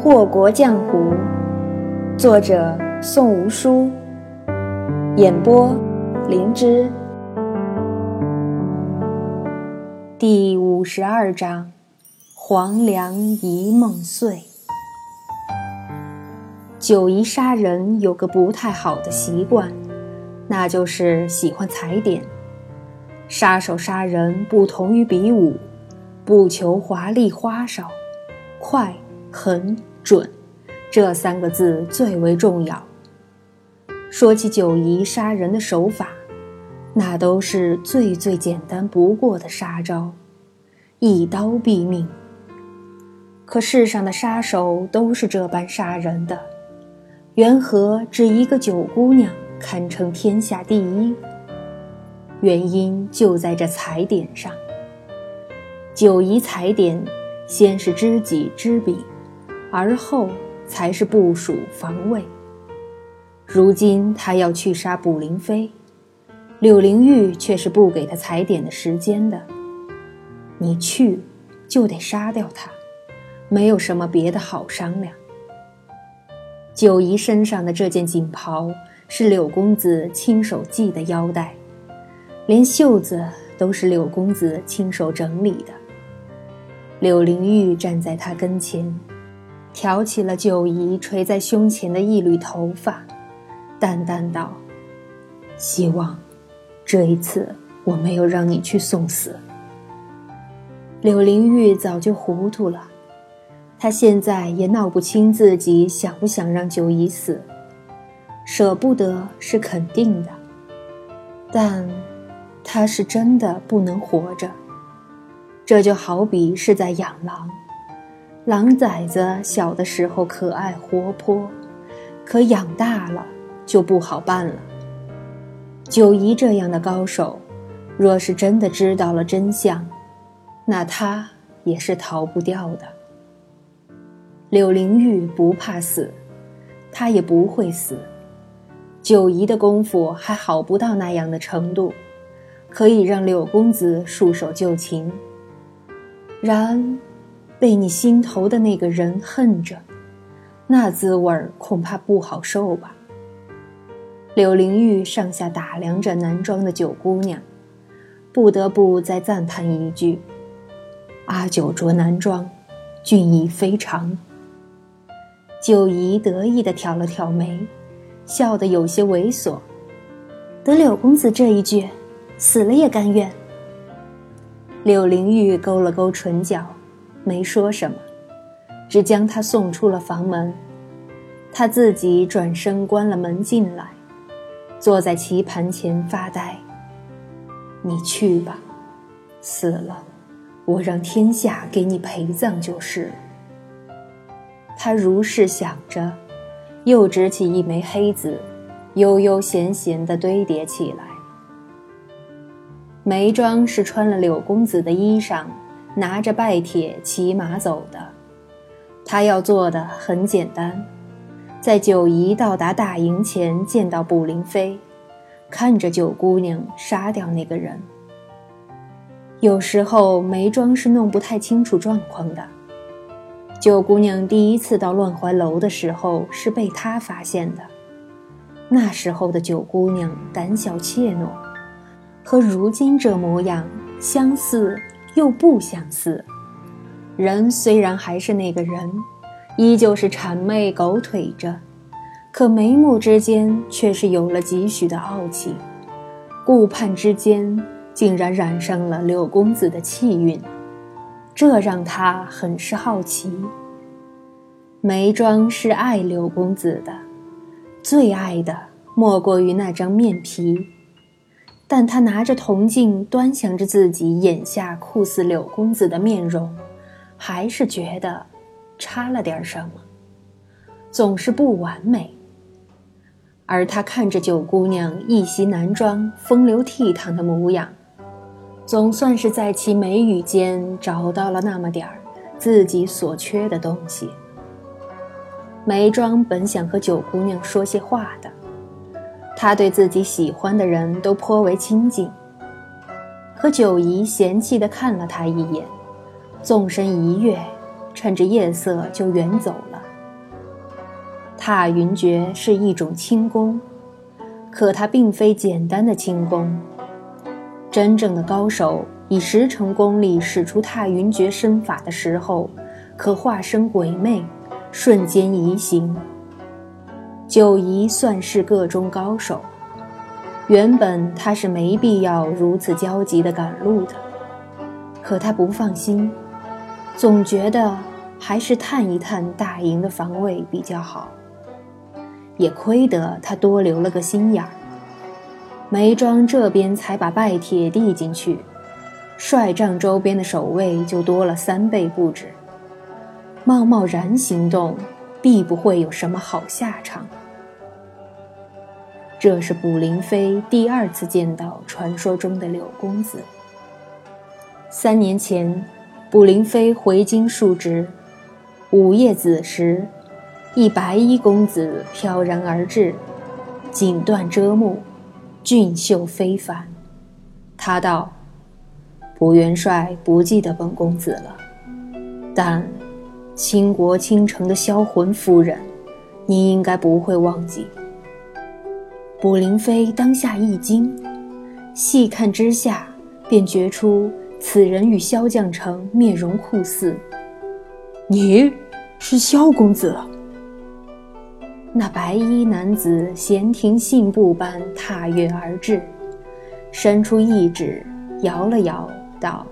祸国江湖，作者宋无书，演播灵芝。第五十二章：黄粱一梦碎。九姨杀人有个不太好的习惯，那就是喜欢踩点。杀手杀人不同于比武，不求华丽花哨，快、狠、准，这三个字最为重要。说起九姨杀人的手法，那都是最最简单不过的杀招，一刀毙命。可世上的杀手都是这般杀人的，缘何只一个九姑娘堪称天下第一？原因就在这踩点上。九姨踩点，先是知己知彼，而后才是部署防卫。如今他要去杀卜灵飞，柳灵玉却是不给他踩点的时间的。你去，就得杀掉他，没有什么别的好商量。九姨身上的这件锦袍是柳公子亲手系的腰带。连袖子都是柳公子亲手整理的。柳灵玉站在他跟前，挑起了九姨垂在胸前的一缕头发，淡淡道：“希望这一次我没有让你去送死。”柳灵玉早就糊涂了，她现在也闹不清自己想不想让九姨死，舍不得是肯定的，但。他是真的不能活着，这就好比是在养狼。狼崽子小的时候可爱活泼，可养大了就不好办了。九姨这样的高手，若是真的知道了真相，那他也是逃不掉的。柳灵玉不怕死，他也不会死。九姨的功夫还好不到那样的程度。可以让柳公子束手就擒，然被你心头的那个人恨着，那滋味儿恐怕不好受吧。柳灵玉上下打量着男装的九姑娘，不得不再赞叹一句：“阿九着男装，俊逸非常。”九姨得意地挑了挑眉，笑得有些猥琐。得柳公子这一句。死了也甘愿。柳灵玉勾了勾唇角，没说什么，只将他送出了房门。他自己转身关了门进来，坐在棋盘前发呆。你去吧，死了，我让天下给你陪葬就是了。他如是想着，又执起一枚黑子，悠悠闲闲地堆叠起来。眉庄是穿了柳公子的衣裳，拿着拜帖骑马走的。他要做的很简单，在九姨到达大营前见到卜灵飞，看着九姑娘杀掉那个人。有时候眉庄是弄不太清楚状况的。九姑娘第一次到乱怀楼的时候是被他发现的，那时候的九姑娘胆小怯懦。和如今这模样相似又不相似，人虽然还是那个人，依旧是谄媚狗腿着，可眉目之间却是有了几许的傲气，顾盼之间竟然染上了柳公子的气韵，这让他很是好奇。眉庄是爱柳公子的，最爱的莫过于那张面皮。但他拿着铜镜端详着自己眼下酷似柳公子的面容，还是觉得差了点什么，总是不完美。而他看着九姑娘一袭男装，风流倜傥的模样，总算是在其眉宇间找到了那么点儿自己所缺的东西。眉庄本想和九姑娘说些话的。他对自己喜欢的人都颇为亲近。可九姨嫌弃地看了他一眼，纵身一跃，趁着夜色就远走了。踏云诀是一种轻功，可它并非简单的轻功。真正的高手以十成功力使出踏云诀身法的时候，可化身鬼魅，瞬间移形。九姨算是个中高手，原本他是没必要如此焦急地赶路的，可他不放心，总觉得还是探一探大营的防卫比较好。也亏得他多留了个心眼儿。梅庄这边才把拜帖递进去，帅帐周边的守卫就多了三倍不止。贸贸然行动，必不会有什么好下场。这是卜灵飞第二次见到传说中的柳公子。三年前，卜灵飞回京述职，午夜子时。一白衣公子飘然而至，锦缎遮目，俊秀非凡。他道：“卜元帅不记得本公子了，但倾国倾城的销魂夫人，你应该不会忘记。”卜灵妃当下一惊，细看之下，便觉出此人与萧将成面容酷似。你是萧公子。那白衣男子闲庭信步般踏月而至，伸出一指，摇了摇，道：“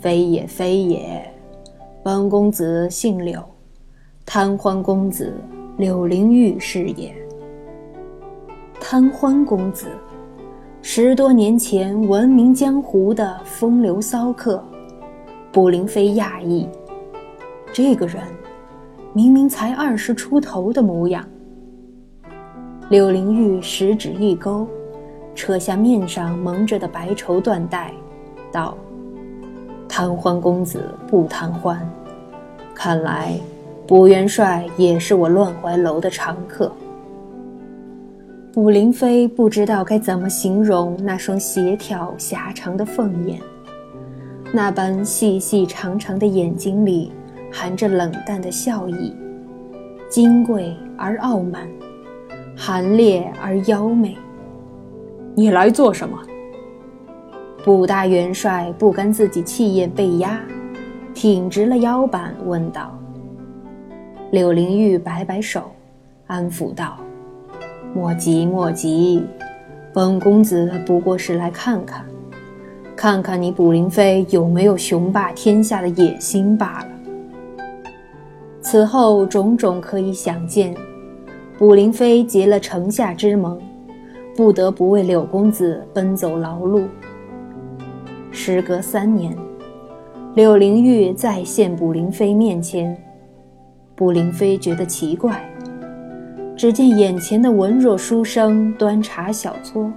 非也，非也，本公子姓柳，贪欢公子柳灵玉是也。”贪欢公子，十多年前闻名江湖的风流骚客，卜灵飞讶异，这个人。明明才二十出头的模样，柳灵玉食指一勾，扯下面上蒙着的白绸缎带，道：“贪欢公子不贪欢，看来卜元帅也是我乱怀楼的常客。”卜灵飞不知道该怎么形容那双协调狭长的凤眼，那般细细长长的眼睛里。含着冷淡的笑意，金贵而傲慢，寒烈而妖媚。你来做什么？卜大元帅不甘自己气焰被压，挺直了腰板问道。柳灵玉摆摆手，安抚道：“莫急莫急，本公子不过是来看看，看看你卜灵飞有没有雄霸天下的野心罢了。”此后种种可以想见，卜灵飞结了城下之盟，不得不为柳公子奔走劳碌。时隔三年，柳灵玉再现卜灵妃面前，卜灵妃觉得奇怪，只见眼前的文弱书生端茶小搓，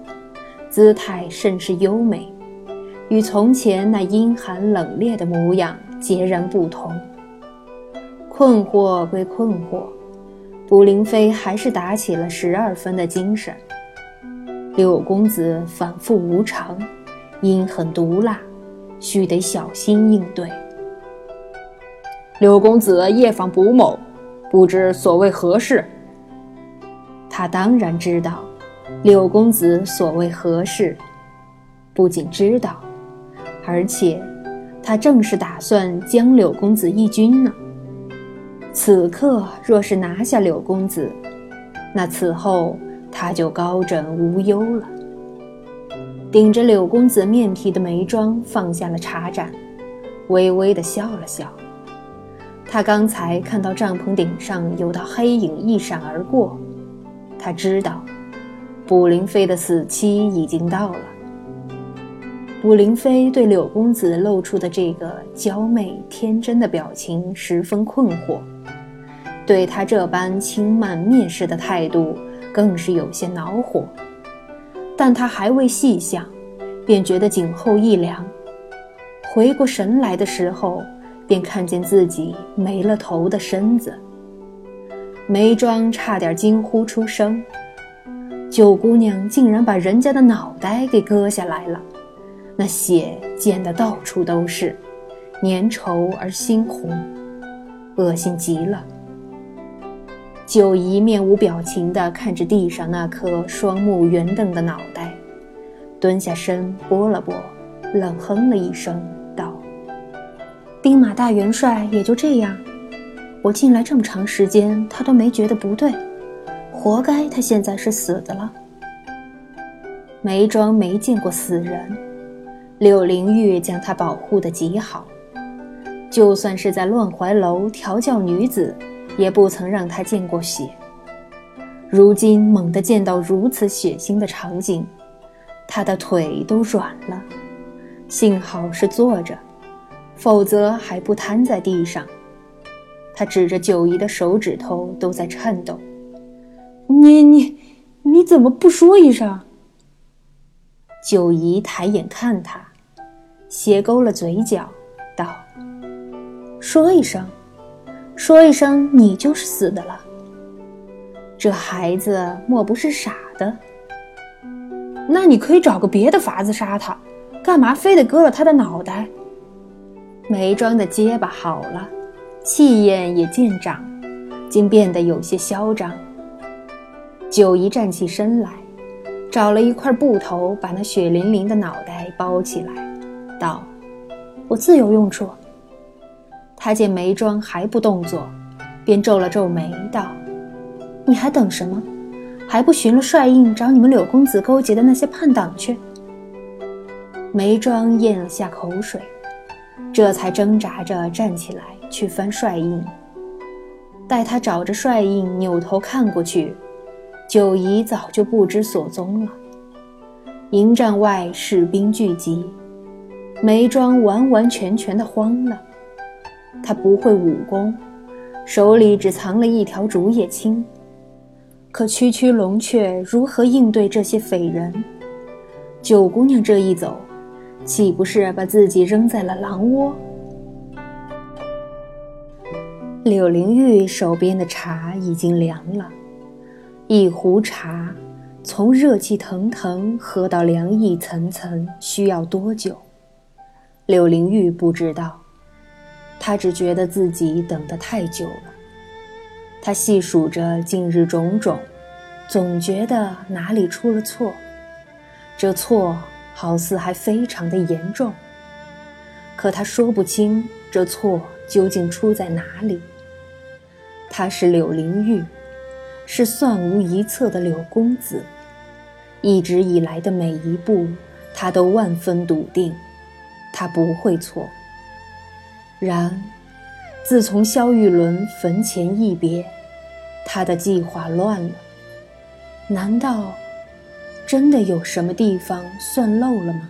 姿态甚是优美，与从前那阴寒冷冽的模样截然不同。困惑归困惑，卜灵妃还是打起了十二分的精神。柳公子反复无常，阴狠毒辣，须得小心应对。柳公子夜访卜某，不知所谓何事？他当然知道，柳公子所谓何事，不仅知道，而且他正是打算将柳公子一军呢。此刻若是拿下柳公子，那此后他就高枕无忧了。顶着柳公子面皮的眉庄放下了茶盏，微微的笑了笑。他刚才看到帐篷顶上有道黑影一闪而过，他知道卜灵飞的死期已经到了。卜灵飞对柳公子露出的这个娇媚天真的表情十分困惑。对他这般轻慢蔑视的态度，更是有些恼火。但他还未细想，便觉得颈后一凉。回过神来的时候，便看见自己没了头的身子。眉庄差点惊呼出声：“九姑娘竟然把人家的脑袋给割下来了，那血溅得到处都是，粘稠而猩红，恶心极了。”九姨面无表情地看着地上那颗双目圆瞪的脑袋，蹲下身拨了拨，冷哼了一声，道：“兵马大元帅也就这样。我进来这么长时间，他都没觉得不对，活该他现在是死的了。”梅庄没见过死人，柳灵玉将他保护得极好，就算是在乱怀楼调教女子。也不曾让他见过血。如今猛地见到如此血腥的场景，他的腿都软了。幸好是坐着，否则还不瘫在地上。他指着九姨的手指头都在颤抖。你你你怎么不说一声？九姨抬眼看他，斜勾了嘴角，道：“说一声。”说一声，你就是死的了。这孩子莫不是傻的？那你可以找个别的法子杀他，干嘛非得割了他的脑袋？梅庄的结巴好了，气焰也渐长，竟变得有些嚣张。九姨站起身来，找了一块布头，把那血淋淋的脑袋包起来，道：“我自有用处。”他见梅庄还不动作，便皱了皱眉，道：“你还等什么？还不寻了帅印找你们柳公子勾结的那些叛党去？”梅庄咽了下口水，这才挣扎着站起来去翻帅印。待他找着帅印，扭头看过去，九姨早就不知所踪了。营帐外士兵聚集，梅庄完完全全的慌了。他不会武功，手里只藏了一条竹叶青，可区区龙雀如何应对这些匪人？九姑娘这一走，岂不是把自己扔在了狼窝？柳灵玉手边的茶已经凉了，一壶茶从热气腾腾喝到凉意层层，需要多久？柳灵玉不知道。他只觉得自己等得太久了。他细数着近日种种，总觉得哪里出了错。这错好似还非常的严重。可他说不清这错究竟出在哪里。他是柳灵玉，是算无一策的柳公子。一直以来的每一步，他都万分笃定，他不会错。然，自从萧玉伦坟前一别，他的计划乱了。难道真的有什么地方算漏了吗？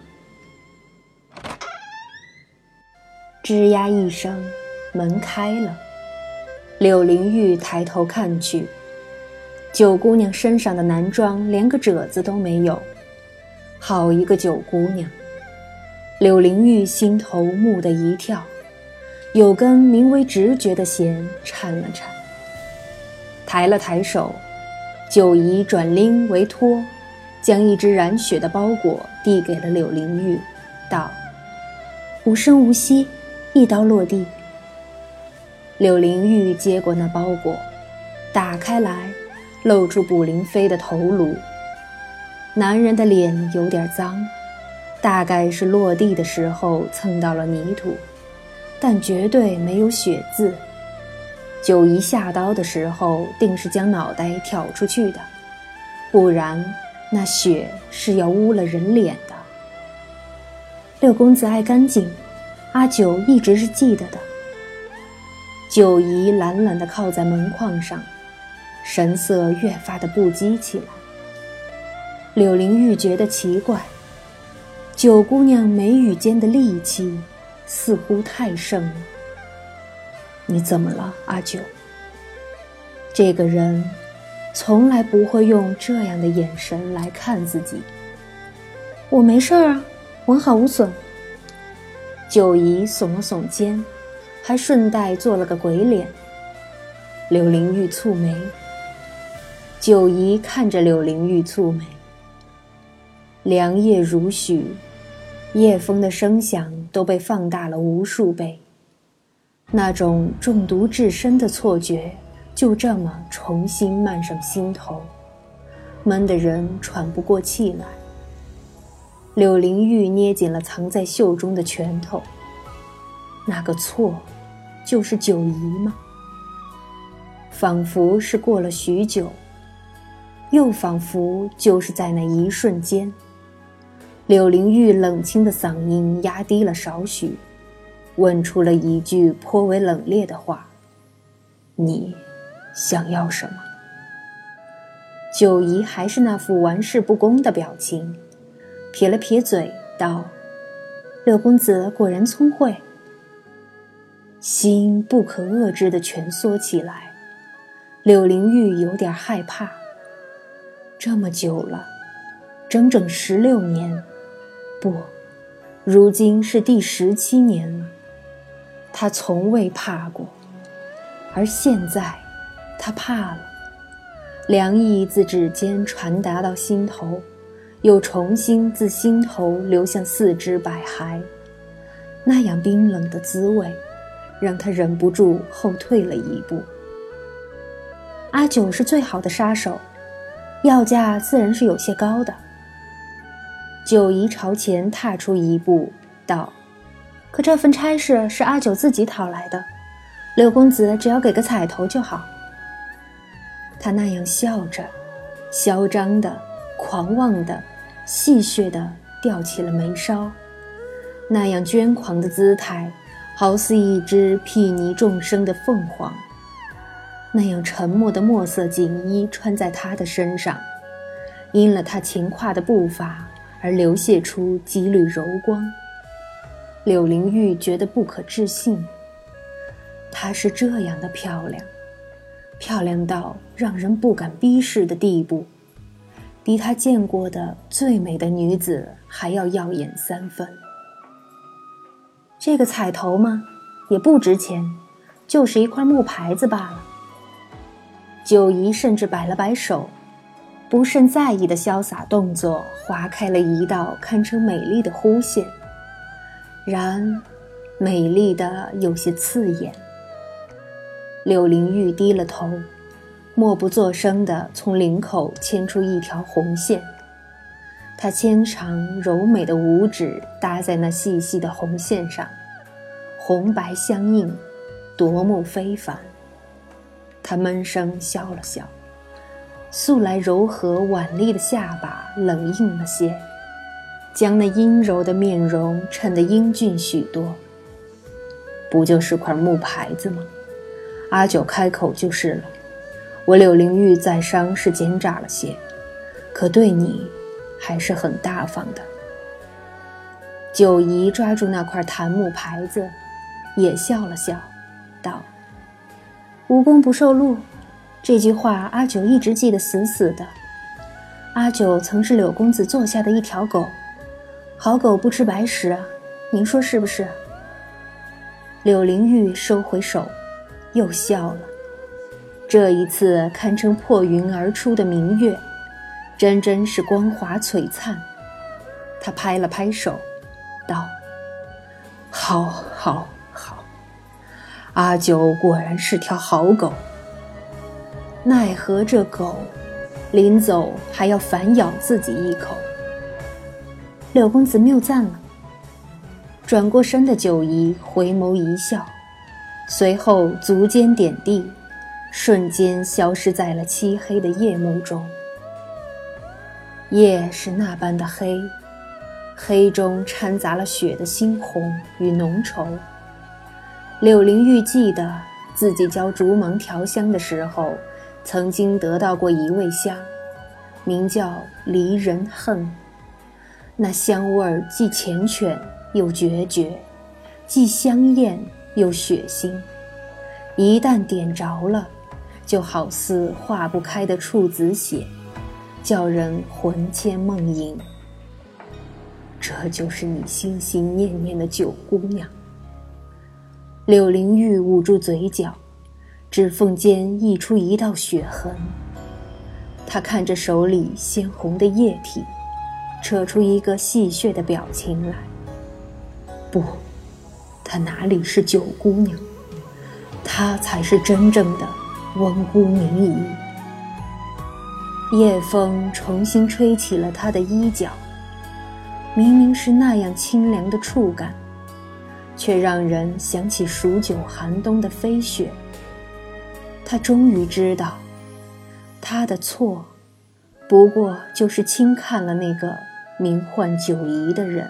吱呀一声，门开了。柳灵玉抬头看去，九姑娘身上的男装连个褶子都没有。好一个九姑娘！柳灵玉心头蓦地一跳。有根名为直觉的弦颤了颤，抬了抬手，九姨转拎为托，将一只染血的包裹递给了柳灵玉，道：“无声无息，一刀落地。”柳灵玉接过那包裹，打开来，露出卜灵飞的头颅。男人的脸有点脏，大概是落地的时候蹭到了泥土。但绝对没有血渍。九姨下刀的时候，定是将脑袋挑出去的，不然那血是要污了人脸的。六公子爱干净，阿九一直是记得的。九姨懒懒地靠在门框上，神色越发的不羁起来。柳灵玉觉得奇怪，九姑娘眉宇间的戾气。似乎太盛了。你怎么了，阿九？这个人从来不会用这样的眼神来看自己。我没事儿啊，完好无损。九姨耸了耸肩，还顺带做了个鬼脸。柳灵玉蹙眉。九姨看着柳灵玉蹙眉。良夜如许。夜风的声响都被放大了无数倍，那种中毒至深的错觉就这么重新漫上心头，闷得人喘不过气来。柳灵玉捏紧了藏在袖中的拳头。那个错，就是九姨吗？仿佛是过了许久，又仿佛就是在那一瞬间。柳灵玉冷清的嗓音压低了少许，问出了一句颇为冷冽的话：“你想要什么？”九姨还是那副玩世不恭的表情。撇了撇嘴，道：“六公子果然聪慧。”心不可遏制的蜷缩起来，柳灵玉有点害怕。这么久了，整整十六年，不，如今是第十七年了。他从未怕过，而现在，他怕了。凉意自指尖传达到心头。又重新自心头流向四肢百骸，那样冰冷的滋味，让他忍不住后退了一步。阿九是最好的杀手，要价自然是有些高的。九姨朝前踏出一步，道：“可这份差事是阿九自己讨来的，六公子只要给个彩头就好。”他那样笑着，嚣张的，狂妄的。戏谑地吊起了眉梢，那样捐狂的姿态，好似一只睥睨众生的凤凰；那样沉默的墨色锦衣穿在他的身上，因了他勤跨的步伐而流泻出几缕柔光。柳灵玉觉得不可置信，她是这样的漂亮，漂亮到让人不敢逼视的地步。比他见过的最美的女子还要耀眼三分。这个彩头吗？也不值钱，就是一块木牌子罢了。九姨甚至摆了摆手，不甚在意的潇洒动作划开了一道堪称美丽的弧线，然，美丽的有些刺眼。柳灵玉低了头。默不作声地从领口牵出一条红线，她纤长柔美的五指搭在那细细的红线上，红白相映，夺目非凡。他闷声笑了笑，素来柔和婉丽的下巴冷硬了些，将那阴柔的面容衬得英俊许多。不就是块木牌子吗？阿九开口就是了。我柳灵玉在商是奸诈了些，可对你还是很大方的。九姨抓住那块檀木牌子，也笑了笑，道：“无功不受禄，这句话阿九一直记得死死的。阿九曾是柳公子座下的一条狗，好狗不吃白食啊，您说是不是？”柳灵玉收回手，又笑了。这一次堪称破云而出的明月，真真是光华璀璨。他拍了拍手，道：“好，好，好！阿九果然是条好狗。奈何这狗，临走还要反咬自己一口。”柳公子谬赞了。转过身的九姨回眸一笑，随后足尖点地。瞬间消失在了漆黑的夜幕中。夜是那般的黑，黑中掺杂了血的猩红与浓稠。柳灵玉记得自己教竹芒调香的时候，曾经得到过一味香，名叫离人恨。那香味儿既缱绻又决绝，既香艳又血腥，一旦点着了。就好似化不开的处子血，叫人魂牵梦萦。这就是你心心念念的九姑娘。柳灵玉捂住嘴角，指缝间溢出一道血痕。他看着手里鲜红的液体，扯出一个戏谑的表情来。不，她哪里是九姑娘？她才是真正的。温姑明仪。夜风重新吹起了他的衣角，明明是那样清凉的触感，却让人想起数九寒冬的飞雪。他终于知道，他的错，不过就是轻看了那个名唤九姨的人。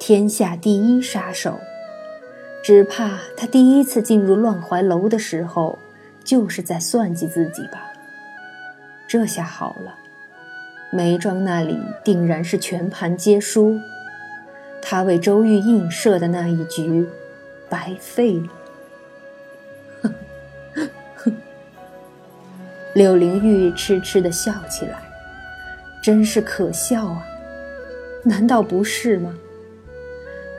天下第一杀手，只怕他第一次进入乱怀楼的时候，就是在算计自己吧。这下好了，梅庄那里定然是全盘皆输，他为周玉印设的那一局，白费了。柳灵玉痴痴地笑起来，真是可笑啊！难道不是吗？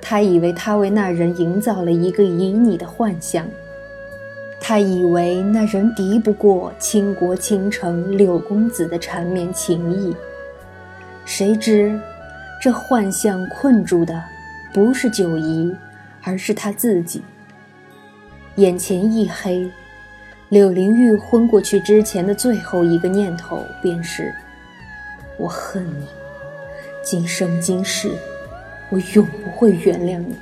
他以为他为那人营造了一个旖旎的幻象。他以为那人敌不过倾国倾城柳公子的缠绵情意，谁知这幻象困住的不是九姨，而是他自己。眼前一黑，柳灵玉昏过去之前的最后一个念头便是：我恨你，今生今世，我永不会原谅你。